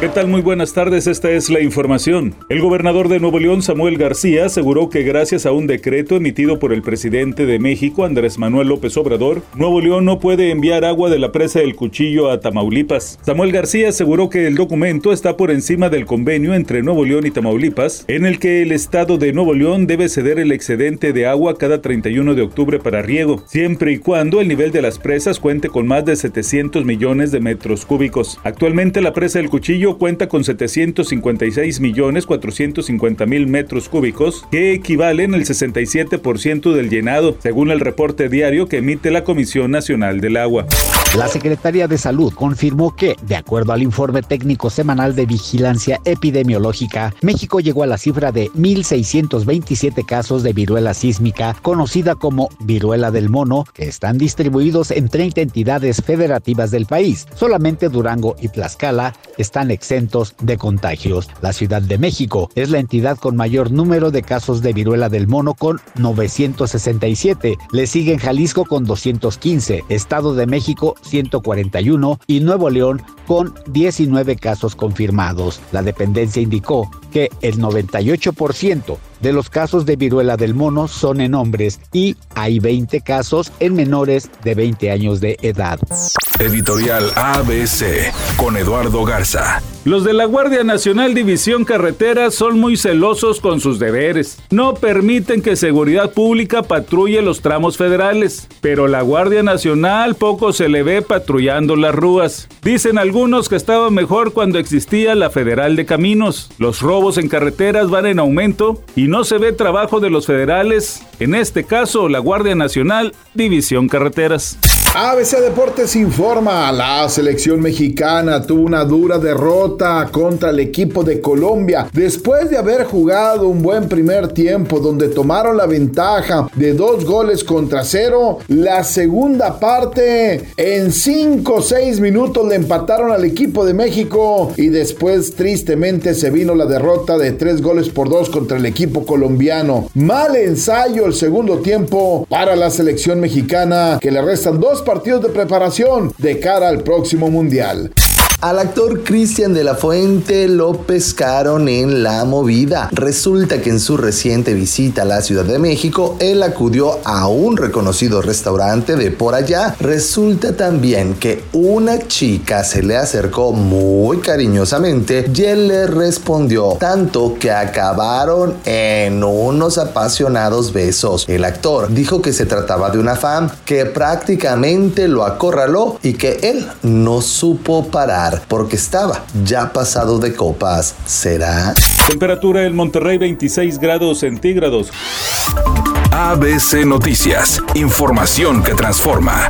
¿Qué tal? Muy buenas tardes, esta es la información. El gobernador de Nuevo León, Samuel García, aseguró que gracias a un decreto emitido por el presidente de México, Andrés Manuel López Obrador, Nuevo León no puede enviar agua de la presa del Cuchillo a Tamaulipas. Samuel García aseguró que el documento está por encima del convenio entre Nuevo León y Tamaulipas, en el que el estado de Nuevo León debe ceder el excedente de agua cada 31 de octubre para riego, siempre y cuando el nivel de las presas cuente con más de 700 millones de metros cúbicos. Actualmente la presa del Cuchillo cuenta con 756 millones 450 mil metros cúbicos, que equivalen al 67% del llenado, según el reporte diario que emite la Comisión Nacional del Agua. La Secretaría de Salud confirmó que, de acuerdo al informe técnico semanal de vigilancia epidemiológica, México llegó a la cifra de 1.627 casos de viruela sísmica, conocida como viruela del mono, que están distribuidos en 30 entidades federativas del país. Solamente Durango y Tlaxcala están exentos de contagios. La Ciudad de México es la entidad con mayor número de casos de viruela del mono con 967. Le siguen Jalisco con 215, Estado de México 141 y Nuevo León con 19 casos confirmados. La dependencia indicó que el 98% de los casos de viruela del mono son en hombres y hay 20 casos en menores de 20 años de edad. Editorial ABC con Eduardo Garza. Los de la Guardia Nacional División Carretera son muy celosos con sus deberes. No permiten que Seguridad Pública patrulle los tramos federales, pero la Guardia Nacional poco se le ve patrullando las rúas. Dicen algunos que estaba mejor cuando existía la Federal de Caminos. Los robos en carreteras van en aumento y no se ve trabajo de los federales, en este caso la Guardia Nacional División Carreteras. ABC Deportes informa, la selección mexicana tuvo una dura derrota contra el equipo de Colombia después de haber jugado un buen primer tiempo donde tomaron la ventaja de dos goles contra cero. La segunda parte en 5 o 6 minutos le empataron al equipo de México y después tristemente se vino la derrota de tres goles por dos contra el equipo colombiano. Mal ensayo el segundo tiempo para la selección mexicana que le restan dos partidos de preparación de cara al próximo mundial. Al actor Cristian de la Fuente lo pescaron en la movida. Resulta que en su reciente visita a la Ciudad de México, él acudió a un reconocido restaurante de por allá. Resulta también que una chica se le acercó muy cariñosamente y él le respondió, tanto que acabaron en unos apasionados besos. El actor dijo que se trataba de una fan que prácticamente lo acorraló y que él no supo parar porque estaba ya pasado de copas. ¿Será? Temperatura en Monterrey 26 grados centígrados. ABC Noticias, información que transforma.